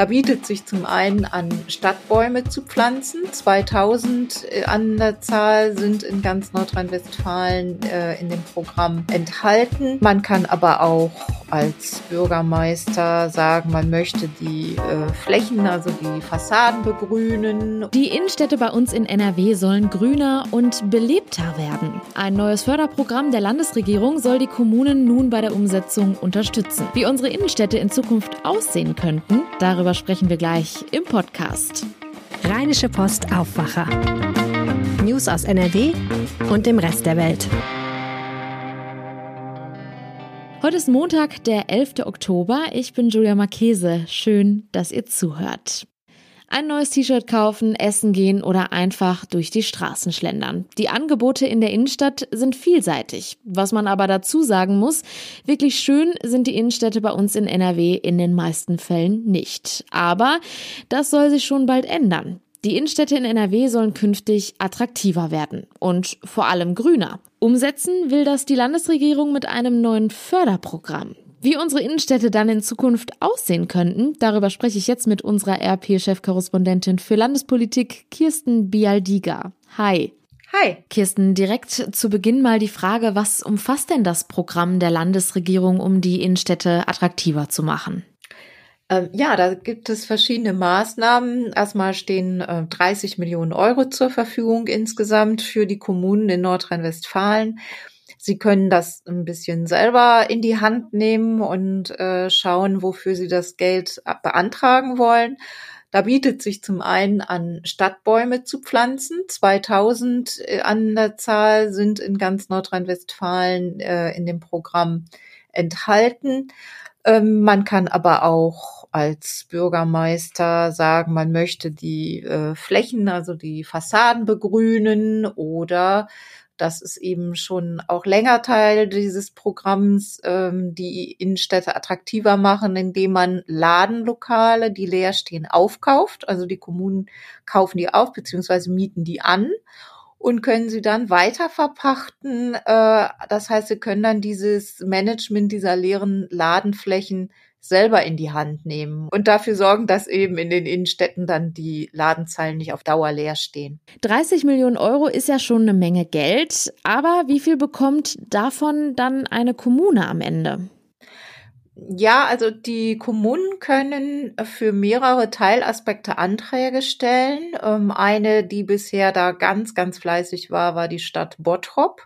Da bietet sich zum einen an, Stadtbäume zu pflanzen. 2000 äh, an der Zahl sind in ganz Nordrhein-Westfalen äh, in dem Programm enthalten. Man kann aber auch als Bürgermeister sagen, man möchte die äh, Flächen, also die Fassaden begrünen. Die Innenstädte bei uns in NRW sollen grüner und belebter werden. Ein neues Förderprogramm der Landesregierung soll die Kommunen nun bei der Umsetzung unterstützen. Wie unsere Innenstädte in Zukunft aussehen könnten, darüber sprechen wir gleich im Podcast. Rheinische Post Aufwacher. News aus NRW und dem Rest der Welt. Heute ist Montag, der 11. Oktober. Ich bin Julia Marchese. Schön, dass ihr zuhört. Ein neues T-Shirt kaufen, essen gehen oder einfach durch die Straßen schlendern. Die Angebote in der Innenstadt sind vielseitig. Was man aber dazu sagen muss, wirklich schön sind die Innenstädte bei uns in NRW in den meisten Fällen nicht. Aber das soll sich schon bald ändern. Die Innenstädte in NRW sollen künftig attraktiver werden und vor allem grüner. Umsetzen will das die Landesregierung mit einem neuen Förderprogramm. Wie unsere Innenstädte dann in Zukunft aussehen könnten, darüber spreche ich jetzt mit unserer RP-Chefkorrespondentin für Landespolitik Kirsten Bialdiga. Hi. Hi. Kirsten, direkt zu Beginn mal die Frage, was umfasst denn das Programm der Landesregierung, um die Innenstädte attraktiver zu machen? Ähm, ja, da gibt es verschiedene Maßnahmen. Erstmal stehen äh, 30 Millionen Euro zur Verfügung insgesamt für die Kommunen in Nordrhein-Westfalen. Sie können das ein bisschen selber in die Hand nehmen und äh, schauen, wofür Sie das Geld beantragen wollen. Da bietet sich zum einen an, Stadtbäume zu pflanzen. 2000 äh, an der Zahl sind in ganz Nordrhein-Westfalen äh, in dem Programm enthalten. Ähm, man kann aber auch als Bürgermeister sagen, man möchte die äh, Flächen, also die Fassaden begrünen oder das ist eben schon auch länger Teil dieses Programms, ähm, die Innenstädte attraktiver machen, indem man Ladenlokale, die leer stehen, aufkauft. Also die Kommunen kaufen die auf beziehungsweise mieten die an und können sie dann weiter verpachten. Äh, das heißt, sie können dann dieses Management dieser leeren Ladenflächen selber in die Hand nehmen und dafür sorgen, dass eben in den Innenstädten dann die Ladenzeilen nicht auf Dauer leer stehen. 30 Millionen Euro ist ja schon eine Menge Geld, aber wie viel bekommt davon dann eine Kommune am Ende? Ja, also die Kommunen können für mehrere Teilaspekte Anträge stellen. Ähm, eine, die bisher da ganz, ganz fleißig war, war die Stadt Bottrop.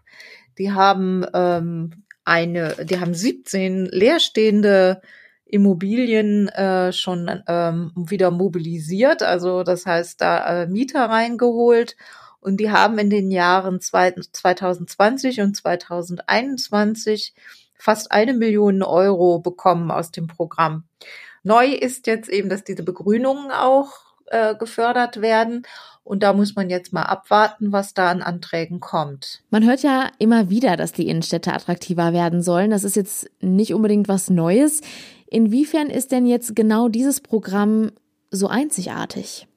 Die haben ähm, eine, die haben 17 leerstehende Immobilien äh, schon ähm, wieder mobilisiert, also das heißt da äh, Mieter reingeholt und die haben in den Jahren 2020 und 2021 fast eine Million Euro bekommen aus dem Programm. Neu ist jetzt eben, dass diese Begrünungen auch äh, gefördert werden. Und da muss man jetzt mal abwarten, was da an Anträgen kommt. Man hört ja immer wieder, dass die Innenstädte attraktiver werden sollen. Das ist jetzt nicht unbedingt was Neues. Inwiefern ist denn jetzt genau dieses Programm so einzigartig?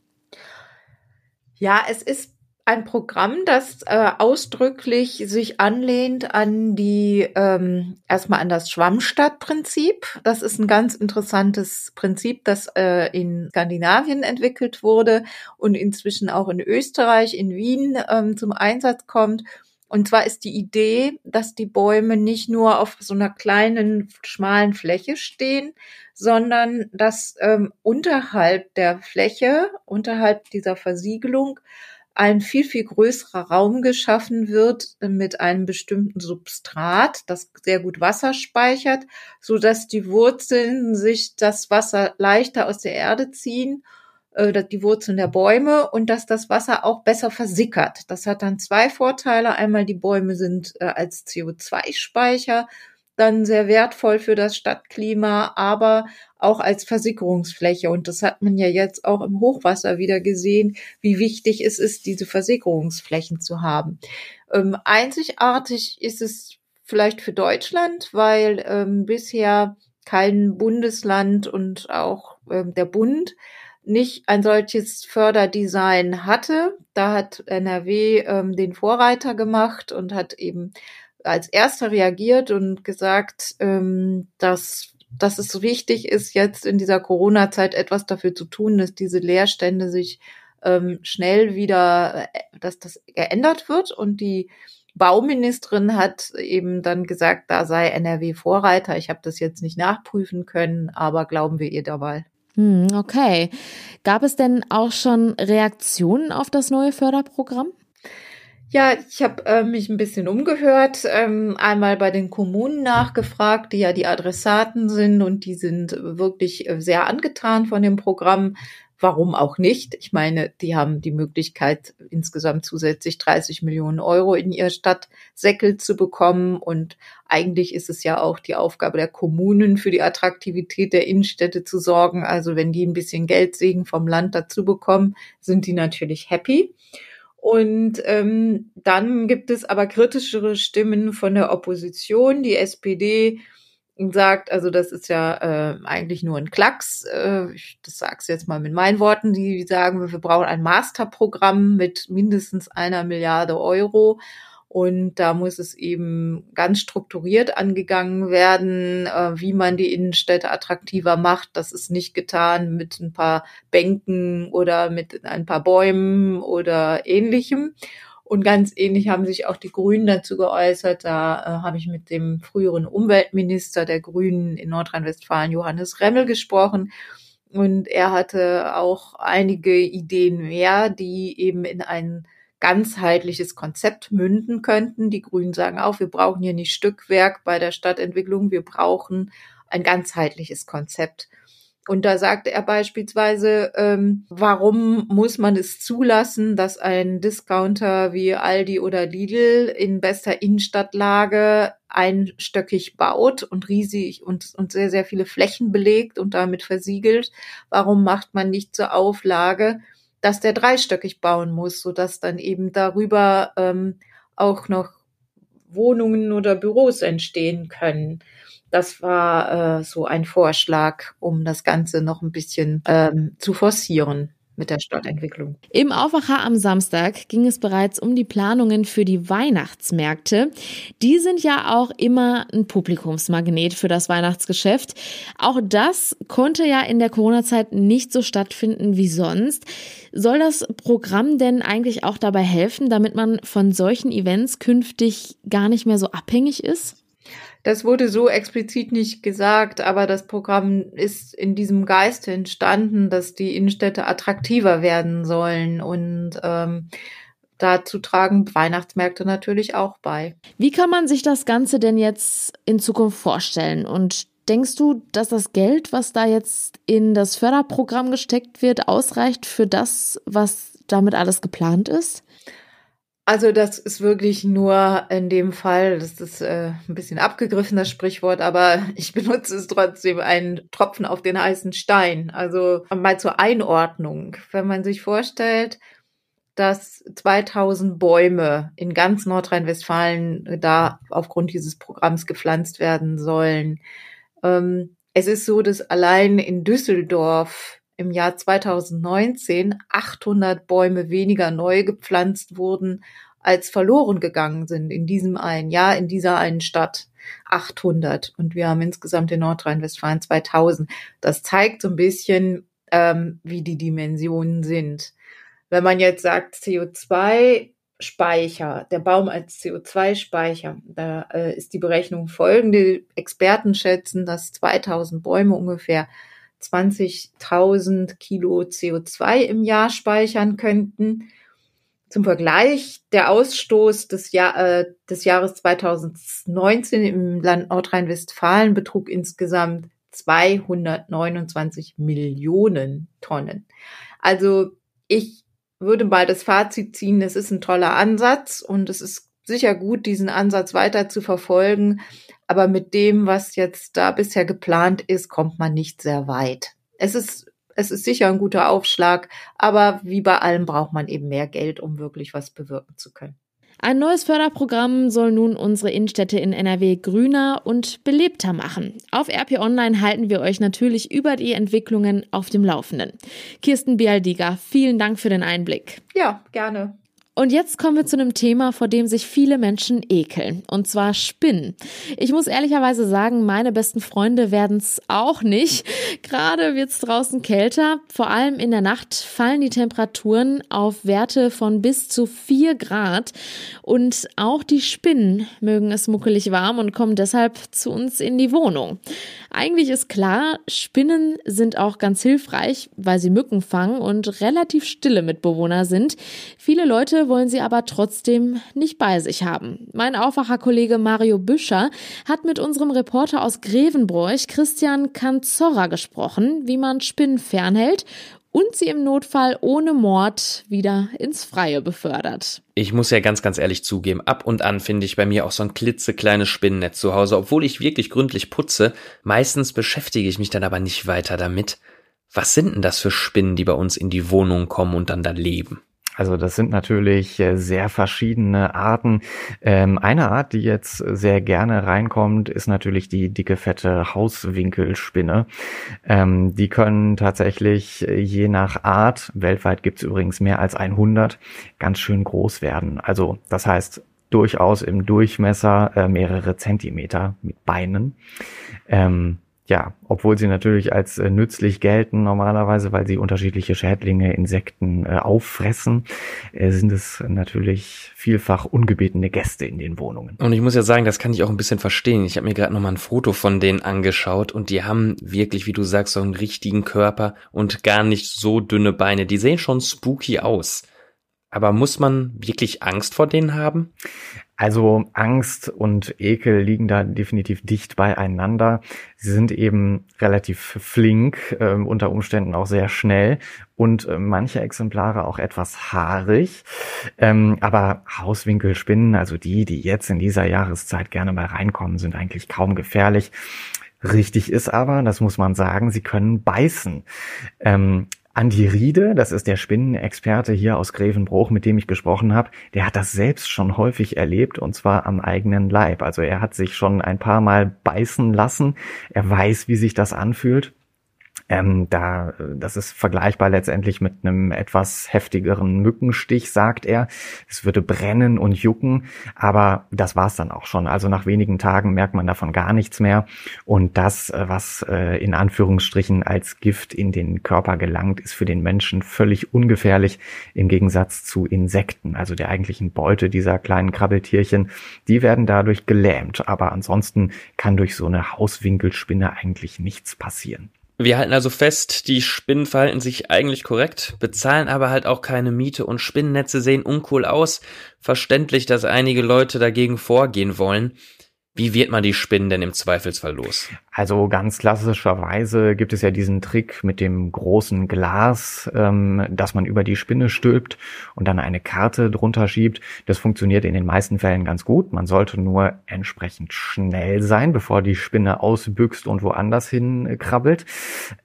Ja, es ist ein Programm, das äh, ausdrücklich sich anlehnt an die ähm, erstmal an das Schwammstadtprinzip. Das ist ein ganz interessantes Prinzip, das äh, in Skandinavien entwickelt wurde und inzwischen auch in Österreich, in Wien ähm, zum Einsatz kommt und zwar ist die Idee, dass die Bäume nicht nur auf so einer kleinen, schmalen Fläche stehen, sondern dass ähm, unterhalb der Fläche, unterhalb dieser Versiegelung, ein viel, viel größerer Raum geschaffen wird mit einem bestimmten Substrat, das sehr gut Wasser speichert, so dass die Wurzeln sich das Wasser leichter aus der Erde ziehen äh, die Wurzeln der Bäume und dass das Wasser auch besser versickert. Das hat dann zwei Vorteile. Einmal die Bäume sind äh, als CO2-Speicher dann sehr wertvoll für das Stadtklima, aber auch als Versickerungsfläche. Und das hat man ja jetzt auch im Hochwasser wieder gesehen, wie wichtig es ist, diese Versickerungsflächen zu haben. Ähm, einzigartig ist es vielleicht für Deutschland, weil ähm, bisher kein Bundesland und auch ähm, der Bund nicht ein solches Förderdesign hatte. Da hat NRW ähm, den Vorreiter gemacht und hat eben als erster reagiert und gesagt, ähm, dass, dass es wichtig ist, jetzt in dieser Corona-Zeit etwas dafür zu tun, dass diese Leerstände sich ähm, schnell wieder, äh, dass das geändert wird. Und die Bauministerin hat eben dann gesagt, da sei NRW Vorreiter. Ich habe das jetzt nicht nachprüfen können, aber glauben wir ihr dabei. Hm, okay. Gab es denn auch schon Reaktionen auf das neue Förderprogramm? Ja, ich habe äh, mich ein bisschen umgehört, ähm, einmal bei den Kommunen nachgefragt, die ja die Adressaten sind und die sind wirklich äh, sehr angetan von dem Programm. Warum auch nicht? Ich meine, die haben die Möglichkeit, insgesamt zusätzlich 30 Millionen Euro in ihr Stadtsäckel zu bekommen. Und eigentlich ist es ja auch die Aufgabe der Kommunen, für die Attraktivität der Innenstädte zu sorgen. Also wenn die ein bisschen Geldsegen vom Land dazu bekommen, sind die natürlich happy. Und ähm, dann gibt es aber kritischere Stimmen von der Opposition. Die SPD sagt, also das ist ja äh, eigentlich nur ein Klacks. Äh, ich, das sag's jetzt mal mit meinen Worten. Die sagen, wir brauchen ein Masterprogramm mit mindestens einer Milliarde Euro. Und da muss es eben ganz strukturiert angegangen werden, äh, wie man die Innenstädte attraktiver macht. Das ist nicht getan mit ein paar Bänken oder mit ein paar Bäumen oder ähnlichem. Und ganz ähnlich haben sich auch die Grünen dazu geäußert. Da äh, habe ich mit dem früheren Umweltminister der Grünen in Nordrhein-Westfalen, Johannes Remmel, gesprochen. Und er hatte auch einige Ideen mehr, die eben in ein ganzheitliches Konzept münden könnten. Die Grünen sagen auch, wir brauchen hier nicht Stückwerk bei der Stadtentwicklung, wir brauchen ein ganzheitliches Konzept. Und da sagte er beispielsweise, ähm, warum muss man es zulassen, dass ein Discounter wie Aldi oder Lidl in bester Innenstadtlage einstöckig baut und riesig und, und sehr, sehr viele Flächen belegt und damit versiegelt? Warum macht man nicht zur Auflage, dass der dreistöckig bauen muss, sodass dann eben darüber ähm, auch noch Wohnungen oder Büros entstehen können? Das war äh, so ein Vorschlag, um das Ganze noch ein bisschen ähm, zu forcieren mit der Stadtentwicklung. Im Aufwacher am Samstag ging es bereits um die Planungen für die Weihnachtsmärkte. Die sind ja auch immer ein Publikumsmagnet für das Weihnachtsgeschäft. Auch das konnte ja in der Corona-Zeit nicht so stattfinden wie sonst. Soll das Programm denn eigentlich auch dabei helfen, damit man von solchen Events künftig gar nicht mehr so abhängig ist? Das wurde so explizit nicht gesagt, aber das Programm ist in diesem Geist entstanden, dass die Innenstädte attraktiver werden sollen und ähm, dazu tragen Weihnachtsmärkte natürlich auch bei. Wie kann man sich das Ganze denn jetzt in Zukunft vorstellen? Und denkst du, dass das Geld, was da jetzt in das Förderprogramm gesteckt wird, ausreicht für das, was damit alles geplant ist? Also das ist wirklich nur in dem Fall, das ist äh, ein bisschen abgegriffen, das Sprichwort, aber ich benutze es trotzdem, ein Tropfen auf den heißen Stein. Also mal zur Einordnung. Wenn man sich vorstellt, dass 2000 Bäume in ganz Nordrhein-Westfalen da aufgrund dieses Programms gepflanzt werden sollen. Ähm, es ist so, dass allein in Düsseldorf im Jahr 2019 800 Bäume weniger neu gepflanzt wurden, als verloren gegangen sind in diesem einen Jahr, in dieser einen Stadt. 800 und wir haben insgesamt in Nordrhein-Westfalen 2000. Das zeigt so ein bisschen, ähm, wie die Dimensionen sind. Wenn man jetzt sagt CO2 Speicher, der Baum als CO2-Speicher, da äh, ist die Berechnung folgende. Experten schätzen, dass 2000 Bäume ungefähr 20.000 Kilo CO2 im Jahr speichern könnten. Zum Vergleich, der Ausstoß des, Jahr, äh, des Jahres 2019 im Land Nordrhein-Westfalen betrug insgesamt 229 Millionen Tonnen. Also ich würde mal das Fazit ziehen, es ist ein toller Ansatz und es ist sicher gut, diesen Ansatz weiter zu verfolgen. Aber mit dem, was jetzt da bisher geplant ist, kommt man nicht sehr weit. Es ist, es ist sicher ein guter Aufschlag, aber wie bei allem braucht man eben mehr Geld, um wirklich was bewirken zu können. Ein neues Förderprogramm soll nun unsere Innenstädte in NRW grüner und belebter machen. Auf RP Online halten wir euch natürlich über die Entwicklungen auf dem Laufenden. Kirsten Bialdiger, vielen Dank für den Einblick. Ja, gerne. Und jetzt kommen wir zu einem Thema, vor dem sich viele Menschen ekeln, und zwar Spinnen. Ich muss ehrlicherweise sagen, meine besten Freunde werden es auch nicht. Gerade wird es draußen kälter. Vor allem in der Nacht fallen die Temperaturen auf Werte von bis zu vier Grad. Und auch die Spinnen mögen es muckelig warm und kommen deshalb zu uns in die Wohnung. Eigentlich ist klar, Spinnen sind auch ganz hilfreich, weil sie Mücken fangen und relativ stille Mitbewohner sind. Viele Leute wollen sie aber trotzdem nicht bei sich haben. Mein Aufwacherkollege Mario Büscher hat mit unserem Reporter aus Grevenbroich, Christian Kanzorra, gesprochen, wie man Spinnen fernhält und sie im Notfall ohne Mord wieder ins Freie befördert. Ich muss ja ganz, ganz ehrlich zugeben, ab und an finde ich bei mir auch so ein klitzekleines Spinnennetz zu Hause, obwohl ich wirklich gründlich putze. Meistens beschäftige ich mich dann aber nicht weiter damit. Was sind denn das für Spinnen, die bei uns in die Wohnung kommen und dann da leben? Also das sind natürlich äh, sehr verschiedene Arten. Ähm, eine Art, die jetzt sehr gerne reinkommt, ist natürlich die dicke, fette Hauswinkelspinne. Ähm, die können tatsächlich äh, je nach Art, weltweit gibt es übrigens mehr als 100, ganz schön groß werden. Also das heißt durchaus im Durchmesser äh, mehrere Zentimeter mit Beinen. Ähm, ja, obwohl sie natürlich als äh, nützlich gelten normalerweise, weil sie unterschiedliche Schädlinge, Insekten äh, auffressen, äh, sind es natürlich vielfach ungebetene Gäste in den Wohnungen. Und ich muss ja sagen, das kann ich auch ein bisschen verstehen. Ich habe mir gerade noch mal ein Foto von denen angeschaut und die haben wirklich, wie du sagst, so einen richtigen Körper und gar nicht so dünne Beine. Die sehen schon spooky aus. Aber muss man wirklich Angst vor denen haben? Also Angst und Ekel liegen da definitiv dicht beieinander. Sie sind eben relativ flink, äh, unter Umständen auch sehr schnell und äh, manche Exemplare auch etwas haarig. Ähm, aber Hauswinkelspinnen, also die, die jetzt in dieser Jahreszeit gerne mal reinkommen, sind eigentlich kaum gefährlich. Richtig ist aber, das muss man sagen, sie können beißen. Ähm, Andi Riede, das ist der Spinnenexperte hier aus Grevenbruch, mit dem ich gesprochen habe, der hat das selbst schon häufig erlebt und zwar am eigenen Leib. Also er hat sich schon ein paar Mal beißen lassen. Er weiß, wie sich das anfühlt. Ähm, da, das ist vergleichbar letztendlich mit einem etwas heftigeren Mückenstich, sagt er. Es würde brennen und jucken, aber das war's dann auch schon. Also nach wenigen Tagen merkt man davon gar nichts mehr. Und das, äh, was äh, in Anführungsstrichen als Gift in den Körper gelangt, ist für den Menschen völlig ungefährlich im Gegensatz zu Insekten, also der eigentlichen Beute dieser kleinen Krabbeltierchen. Die werden dadurch gelähmt, aber ansonsten kann durch so eine Hauswinkelspinne eigentlich nichts passieren. Wir halten also fest, die Spinnen verhalten sich eigentlich korrekt, bezahlen aber halt auch keine Miete und Spinnennetze sehen uncool aus. Verständlich, dass einige Leute dagegen vorgehen wollen. Wie wird man die Spinnen denn im Zweifelsfall los? Also ganz klassischerweise gibt es ja diesen Trick mit dem großen Glas, ähm, dass man über die Spinne stülpt und dann eine Karte drunter schiebt. Das funktioniert in den meisten Fällen ganz gut. Man sollte nur entsprechend schnell sein, bevor die Spinne ausbüchst und woanders hin äh, krabbelt.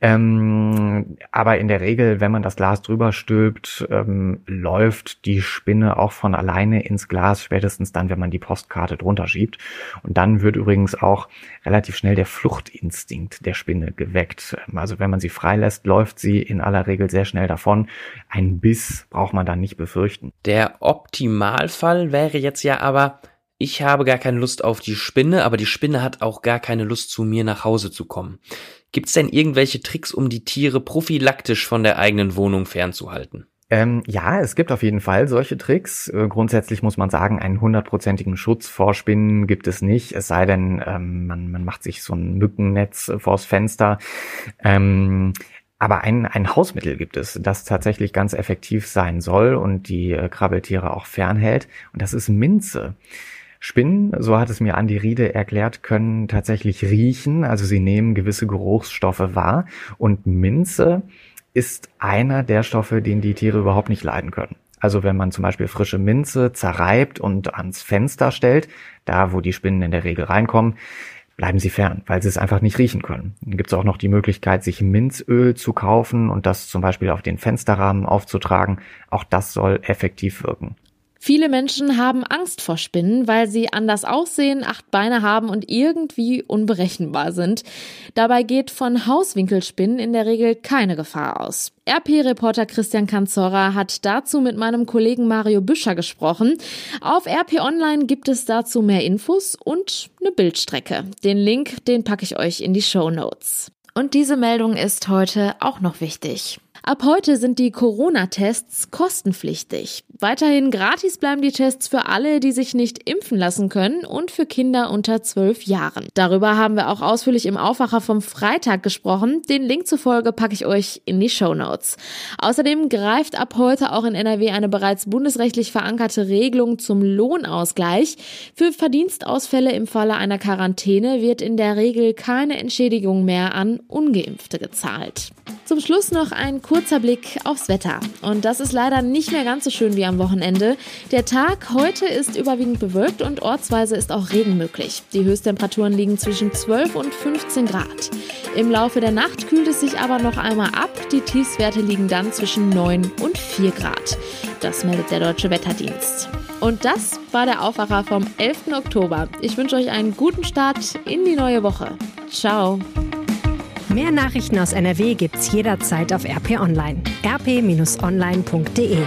Ähm, aber in der Regel, wenn man das Glas drüber stülpt, ähm, läuft die Spinne auch von alleine ins Glas, spätestens dann, wenn man die Postkarte drunter schiebt. Und dann wird übrigens auch relativ schnell der Fluchtinstinkt der Spinne geweckt. Also wenn man sie freilässt, läuft sie in aller Regel sehr schnell davon. Ein Biss braucht man dann nicht befürchten. Der Optimalfall wäre jetzt ja aber, ich habe gar keine Lust auf die Spinne, aber die Spinne hat auch gar keine Lust zu mir nach Hause zu kommen. Gibt es denn irgendwelche Tricks, um die Tiere prophylaktisch von der eigenen Wohnung fernzuhalten? Ähm, ja, es gibt auf jeden Fall solche Tricks. Äh, grundsätzlich muss man sagen, einen hundertprozentigen Schutz vor Spinnen gibt es nicht, es sei denn, ähm, man, man macht sich so ein Mückennetz vors Fenster. Ähm, aber ein, ein Hausmittel gibt es, das tatsächlich ganz effektiv sein soll und die äh, Krabbeltiere auch fernhält. Und das ist Minze. Spinnen, so hat es mir Andi Riede erklärt, können tatsächlich riechen, also sie nehmen gewisse Geruchsstoffe wahr. Und Minze ist einer der Stoffe, den die Tiere überhaupt nicht leiden können. Also wenn man zum Beispiel frische Minze zerreibt und ans Fenster stellt, da wo die Spinnen in der Regel reinkommen, bleiben sie fern, weil sie es einfach nicht riechen können. Dann gibt es auch noch die Möglichkeit, sich Minzöl zu kaufen und das zum Beispiel auf den Fensterrahmen aufzutragen. Auch das soll effektiv wirken. Viele Menschen haben Angst vor Spinnen, weil sie anders aussehen, acht Beine haben und irgendwie unberechenbar sind. Dabei geht von Hauswinkelspinnen in der Regel keine Gefahr aus. RP-Reporter Christian Kanzora hat dazu mit meinem Kollegen Mario Büscher gesprochen. Auf RP Online gibt es dazu mehr Infos und eine Bildstrecke. Den Link, den packe ich euch in die Show Notes. Und diese Meldung ist heute auch noch wichtig. Ab heute sind die Corona-Tests kostenpflichtig. Weiterhin gratis bleiben die Tests für alle, die sich nicht impfen lassen können und für Kinder unter zwölf Jahren. Darüber haben wir auch ausführlich im Aufwacher vom Freitag gesprochen. Den Link zur Folge packe ich euch in die Show Notes. Außerdem greift ab heute auch in NRW eine bereits bundesrechtlich verankerte Regelung zum Lohnausgleich. Für Verdienstausfälle im Falle einer Quarantäne wird in der Regel keine Entschädigung mehr an Ungeimpfte gezahlt. Zum Schluss noch ein kurzer Blick aufs Wetter. Und das ist leider nicht mehr ganz so schön wie am Wochenende. Der Tag heute ist überwiegend bewölkt und ortsweise ist auch Regen möglich. Die Höchsttemperaturen liegen zwischen 12 und 15 Grad. Im Laufe der Nacht kühlt es sich aber noch einmal ab. Die Tiefswerte liegen dann zwischen 9 und 4 Grad. Das meldet der Deutsche Wetterdienst. Und das war der Aufwacher vom 11. Oktober. Ich wünsche euch einen guten Start in die neue Woche. Ciao. Mehr Nachrichten aus NRW gibt's jederzeit auf RP Online. rp-online.de